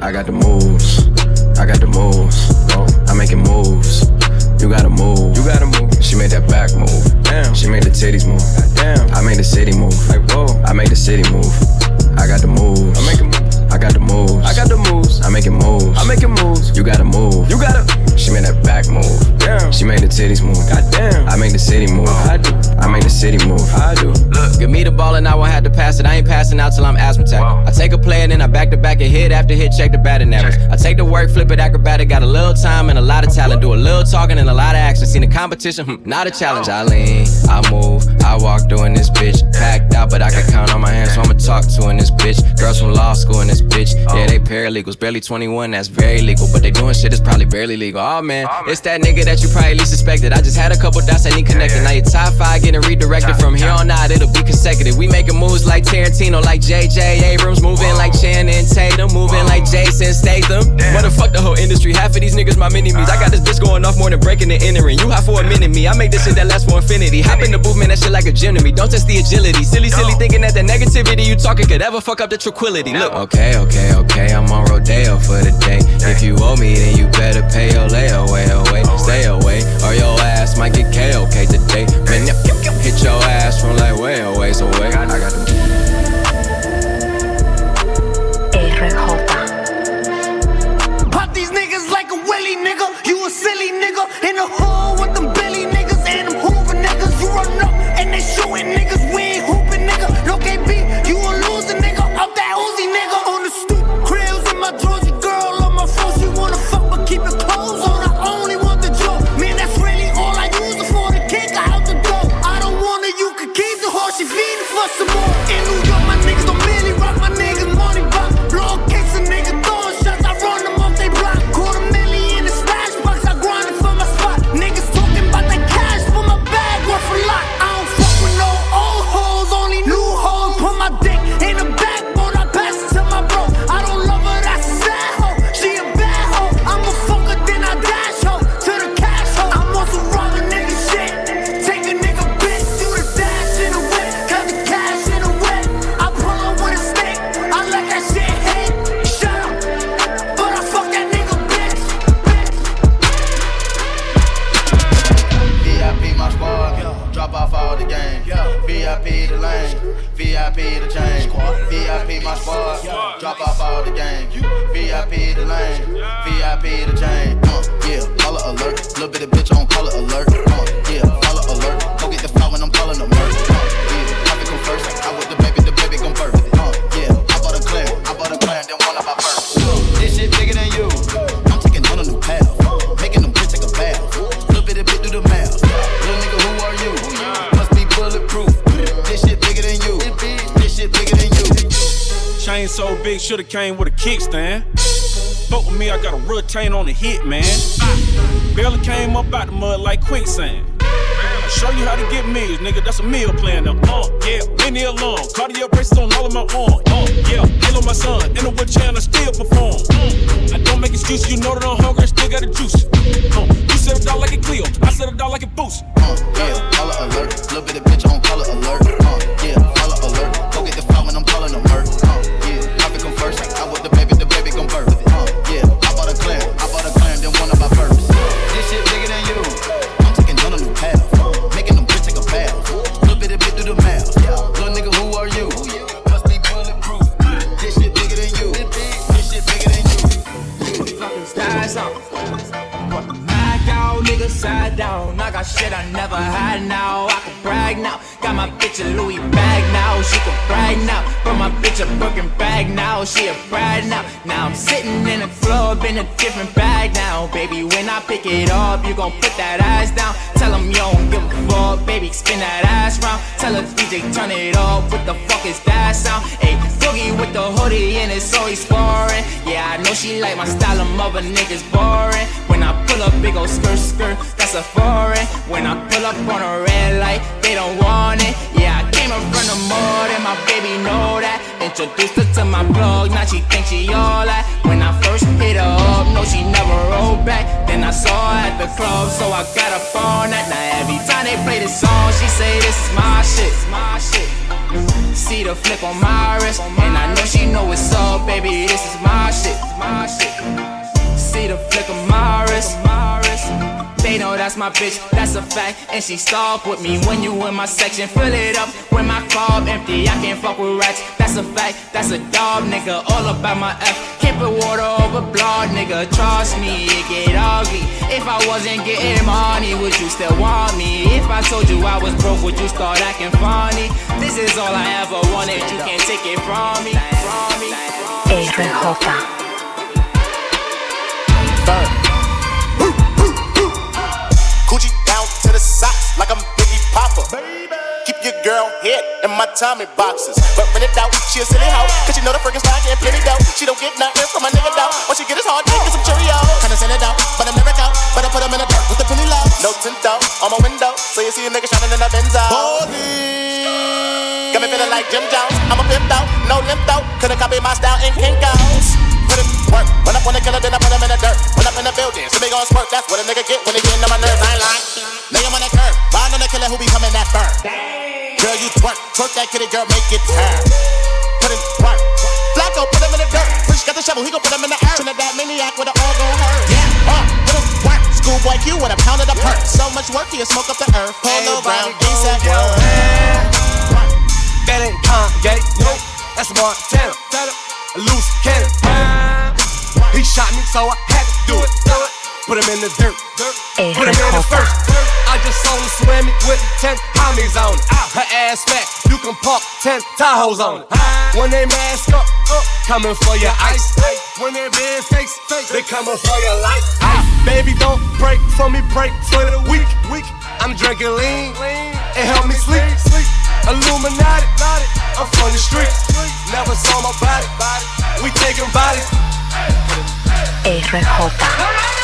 I got the moves. I got the moves. I'm making moves. You gotta move. You gotta move. She made that back move. Damn. She made the titties move. Damn. I made the city move. Like whoa. I made the city move. I got the moves. I'm making moves. I got the moves. I got the moves. I'm making moves. I'm making moves. You gotta move. You gotta. She made that back move. Damn. She made the titties move. Goddamn. I made the city move. I do. I made the city move. I do. Look, give me the ball and I won't have to pass it. I ain't passing out till I'm asthmatic. I take a play and then I back to back and hit after hit, check the batting average. I take the work, flip it acrobatic, got a little time and a lot of talent. Do a little talking and a lot of action. Seen the competition, hmm, not a challenge. I lean, I move, I walk doing this bitch. Packed out, but I can count on my hands, so I'ma talk to in this bitch. Girls from law school in this bitch. Yeah, they paralegals, barely 21, that's very legal. But they doing shit that's probably barely legal. Oh man, it's that nigga that you probably least suspected. I just had a couple dots I need connected. Now your top five getting redirected from here on out, it'll be consecutive. We making moves like Tarantino, like JJ Abrams, moving like Channing Tatum, moving like Jason Statham. Motherfuck the whole industry. Half of these niggas my mini me's. I got this bitch going off more than breaking and entering. You hot for a minute, me. I make this shit that lasts for infinity. Hop in the man, that shit like a gym to me. Don't test the agility. Silly, silly thinking that the negativity you talking could ever fuck up the tranquility. Look, okay, okay, okay. I'm on Rodeo for the day. If you owe me, then you better pay your layaway away. Stay away, or your ass might get KOK today. Man, hit your ass from like way away, so away. I got the Pop these niggas like a willy nigga. You a silly nigga so big, shoulda came with a kickstand. Fuck with me, I got a retain on the hit, man. Barely came up out the mud like quicksand. I show you how to get meals, nigga. That's a meal plan. Now, uh, yeah, many alone. Cardio braces on all of my arm. Uh, yeah, halo my son. In the wheelchair, and I still perform. Uh, I don't make excuses, you know that I'm hungry, I still got the juice. Uh, you said a dog like a Clio, I said a dog like a boost. Uh, yeah, She now. Now I'm sitting in the club in a different bag now. Baby, when I pick it up, you gon' put that ass down. Tell him you don't give a fuck. Baby, spin that ass round. Tell her DJ, turn it up. What the fuck is that sound? Hey, Boogie with the hoodie and it's always foreign. Yeah, I know she like my style of mother niggas boring. When I pull up, big ol' skirt skirt, that's a foreign. When I pull up on a red light, they don't want it. Yeah, I from the mud and my baby know that. Introduced her to my plug, now she thinks she all that. When I first hit her up, no, she never rolled back. Then I saw her at the club, so I got her phone that. Now every time they play this song, she say this is my shit, my shit. See the flip on my wrist, and I know she know it's up, baby. This is my shit, my shit. See the flick of my wrist. They know that's my bitch, that's a fact. And she stalk with me when you in my section. Fill it up when my club empty. I can't fuck with rats, that's a fact. That's a dog, nigga. All about my F. Keep it water over blood, nigga. Trust me, it get ugly. If I wasn't getting money, would you still want me? If I told you I was broke, would you start acting funny? This is all I ever wanted. You can't take it from me. From me. Adrian Hoffa. like girl in my Tommy boxes. But when it out, she a silly hoe. Cause she know the freaking style getting plenty dough. She don't get nothing from my nigga dough. Once she get his hard dick and some Cheerios. Kinda send it out, but I'm never out. But I put him in the dirt with the penny low. No tint out on my window. So you see a nigga shining in the Benz out. Holy. Got me feeling like Jim Jones. I'm a pimp out, no limp out. Couldn't copy my style in Kinko's put it work. When I wanna kill it, then I put him in the dirt. When I'm in the building, so they gon' squirt. That's what a nigga get when they get into my nerves. I ain't lying. Him on the curb. Bond on the killer who be coming that burn. Girl, you twerk. Twerk that kitty, girl, make it turn. Put it work. Flacco, put him in the dirt. Rich got the shovel, he gon' put him in the earth. Trinidad maniac with an all gon' hurt. Yeah, uh, put him work. Schoolboy Q with a pound of the perk. So much work, he'll smoke up the earth. Polo brown, ASAP. That ain't Kanye, no, that's Montana. A loose cannon. He shot me, so I had to do it. Put him in the dirt. Put him in the first. I just saw him swimming with 10 homies on it. Her ass fat, you can park 10 Tahoes on it. When they mask up, uh, coming for your ice. When they big face, they coming for your life. Baby, don't break for me, break for the weak. I'm drinking lean, it help me sleep. Illuminati, I'm from the streets. Never saw my body, we taking bodies. RJ.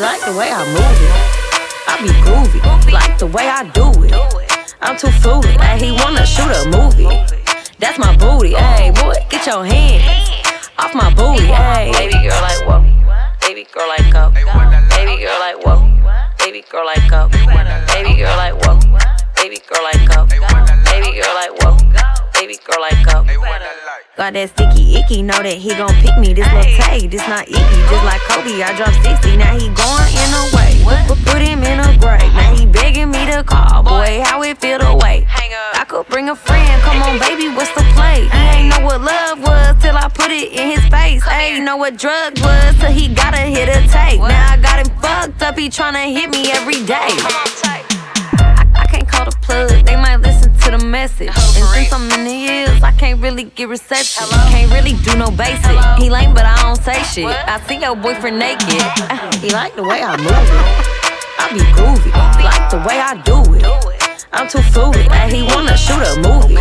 Like the way I move it. I be groovy, like the way I do it. I'm too fruity, ayy, he wanna shoot a movie. That's my booty, hey boy, get your hand off my booty, hey. Baby girl like whoa, baby girl like go, baby girl like whoa, baby girl like go, baby girl like whoa, baby girl like go, baby girl like whoa that sticky icky. Know that he gon' pick me. This little Tay, this not icky. Just like Kobe, I dropped 60. Now he going in a way. Put, put him in a grave. Now he begging me to call. Boy, how it feel to wait. I could bring a friend. Come on, baby, what's the play? He ain't know what love was till I put it in his face. Ain't know what drug was till he gotta hit a tape. Now I got him fucked up. He tryna hit me every day. I, I can't call the plug. They might to the message. And since I'm in the hills, I can't really get reception. Can't really do no basic. He lame, but I don't say shit. I see your boyfriend naked. he like the way I move it. I be groovy. Like the way I do it. I'm too fruity. Ay, he wanna shoot a movie.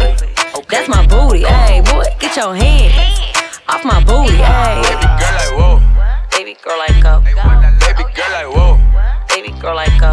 That's my booty. Hey, boy, get your hand off my booty. Hey. Baby girl like whoa. Baby girl like go. Baby girl like whoa. Baby girl like go.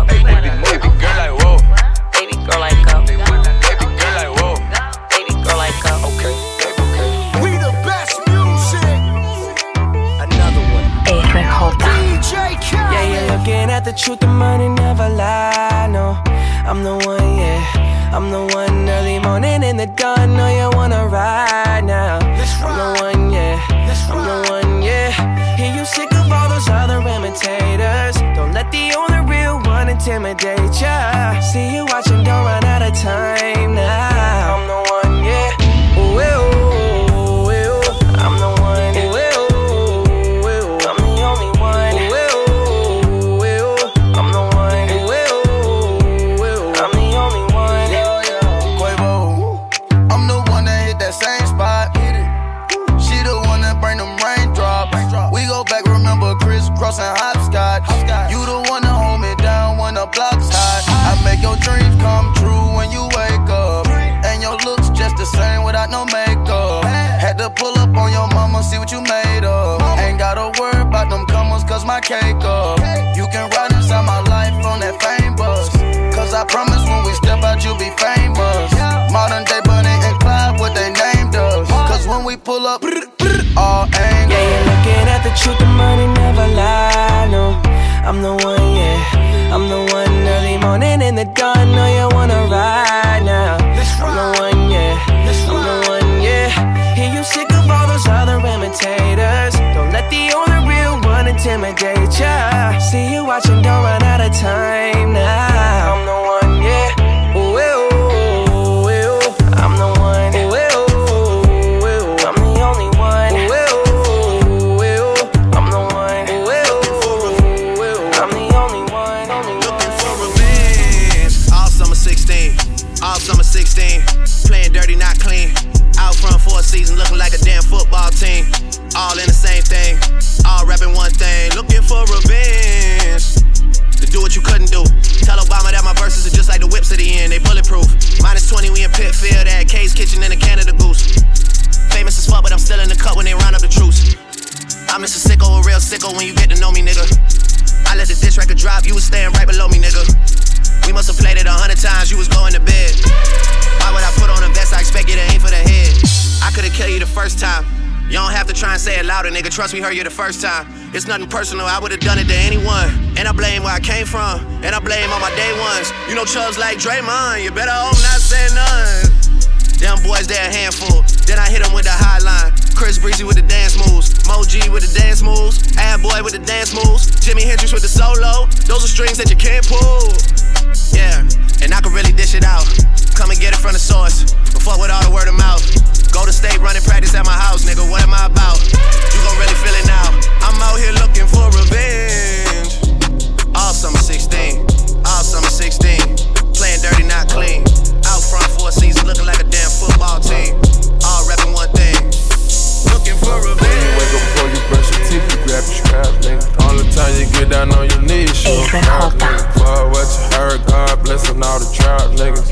Cause my cake up. You can ride inside my life on that fame bus. Cause I promise when we step out, you'll be famous. Modern day Bunny and Clyde, what they named us. Cause when we pull up, all angles. Yeah, you're looking at the truth, the money never lie. No, I'm the one, yeah. I'm the one early morning in the dawn. Know you wanna ride now. I'm the one, yeah. I'm the one, yeah. Hear you sick of all those other imitators. Don't let the only intimidate ya. See you watching, don't run out of time now. Sicko, when you get to know me, nigga. I let the diss record drop, you was staying right below me, nigga. We must have played it a hundred times, you was going to bed. Why would I put on a vest? I expect you to aim for the head. I could've killed you the first time. You don't have to try and say it louder, nigga. Trust me, heard you the first time. It's nothing personal, I would've done it to anyone. And I blame where I came from, and I blame all my day ones. You know chubs like Draymond, you better hope not say none. Them boys, they a handful. Then I hit them with the hotline. Chris Breezy with the dance moves. Mo G with the dance moves. Ad Boy with the dance moves. Jimi Hendrix with the solo. Those are strings that you can't pull. Yeah, and I can really dish it out. Come and get it from the source. But fuck with all the word of mouth. Go to state running practice at my house, nigga. What am I about? You gon' really feel it now. I'm out here looking for revenge. All summer 16. All summer 16. Playing dirty, not clean. Out front for a season, looking like a damn football team. Time you get down on your knees, show crap, nigga. For what you heard, God blessing all the trout niggas.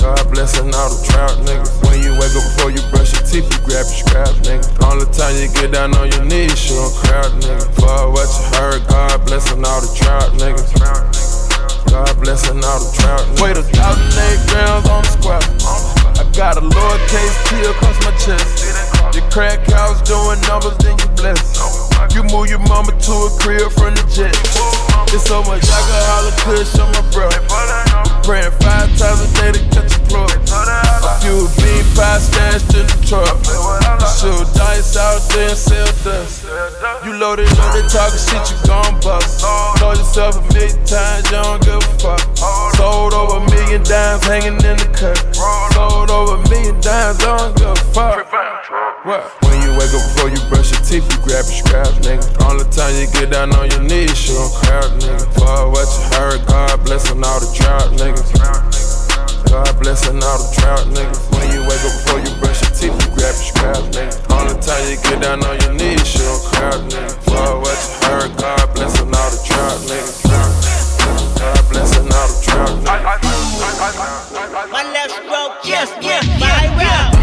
God blessing all the trout niggas. When you wake up before you brush your teeth, you grab your scrap, nigga. Only time you get down on your knees, show crowd, nigga. For what you heard, God blessing all the trout niggas. God blessing all the trout niggas. Wait a thousand eight grams on the square. I got a lowercase T across my chest. Your crack house doing numbers, then you bless. You move your mama to a crib from the jet. It's so much alcohol and kush on my bro. Praying five times a day to catch a plug. A few bean pie stashed in the truck. Shoot dice out there and sell dust. You loaded up, they talking shit, you gon' bust. Told yourself a million times, you don't give a fuck. Sold over a million dimes hanging What? When you wake up before you brush your teeth, you grab your scrap, nigga. Only time you get down on your knees, show crowd, nigga. For what you heard, God blessing all the trout, niggas. God blessing all the trout, niggas. When you wake up before you brush your teeth, you grab your scrap, nigga. Only time you get down on your knees, show crowd, nigga. For what you heard, God blessing all the trout, niggas. God blessing all the trout, niggas. My left stroke went viral. Ay, I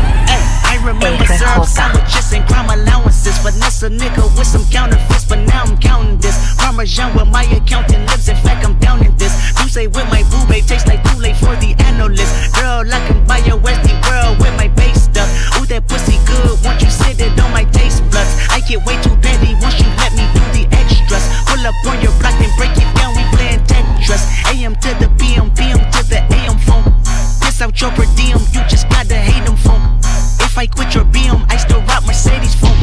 remember syrup sandwiches and crime allowances. Finesse a nigga with some counterfeits, but now I'm counting this. Parmesan with my accountant lips. In fact, I'm down in this. Say with my boo babe tastes like Kool-Aid for the analyst. Girl, I can buy your Westie world with my base stuff. Ooh, that pussy good. Once you sit it on my taste buds, I get way too petty once you let me do the extras. Pull up on your block and break it down. We playing Tetris. AM to the PM, PM to the AM phone. Piss out your per diem, you just gotta hate them phone. If I quit your BM, I still rock Mercedes phone.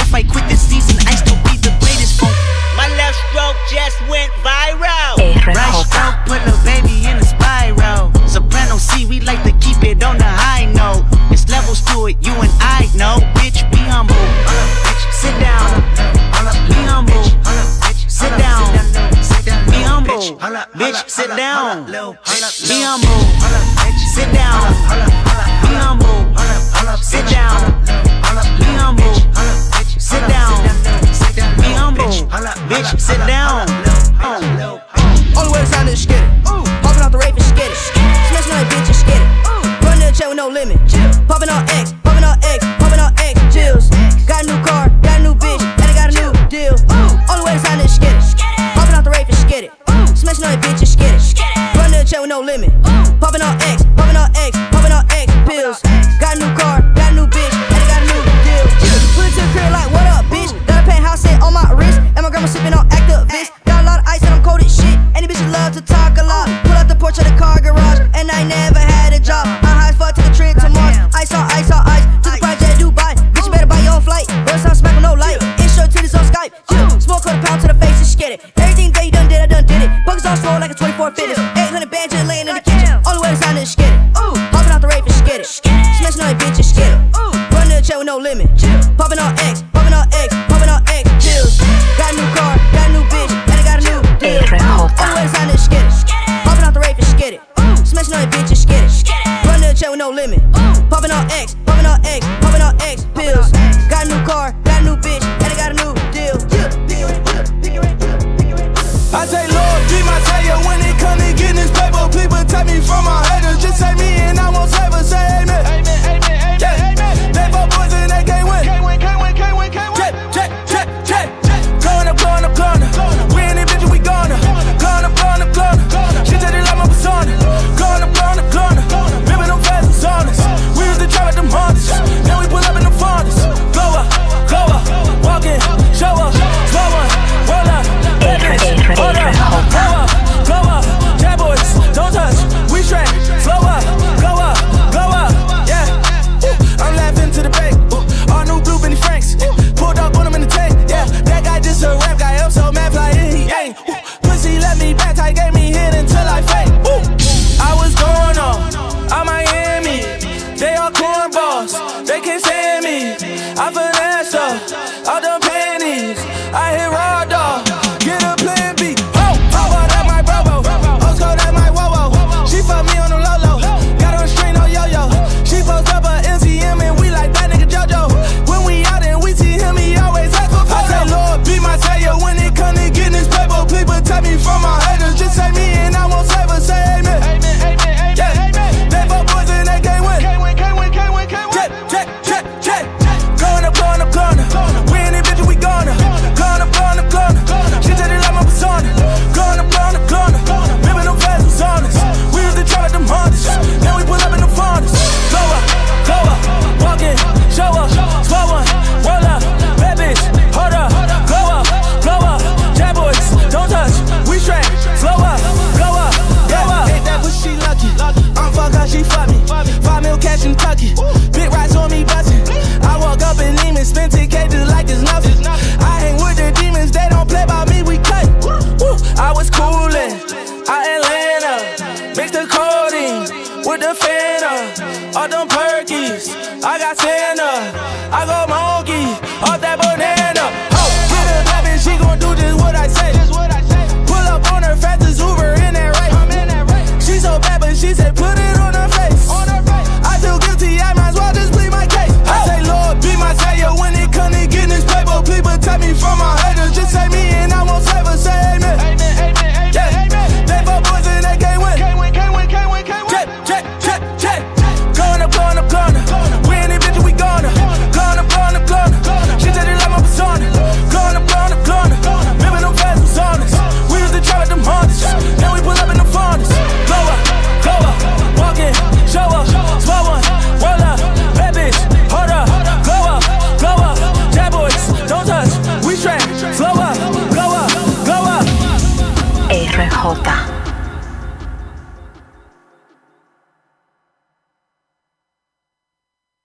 If I quit this season, I still be the greatest phone. My left stroke just went viral. Right stroke put a baby in a spiral. Soprano C, we like to keep it on the high note. It's levels to it, you and I know. Bitch, be humble. Sit down. Be humble. Sit down. Be humble. Bitch, sit down. Be humble. Sit down. Be humble. Sit down.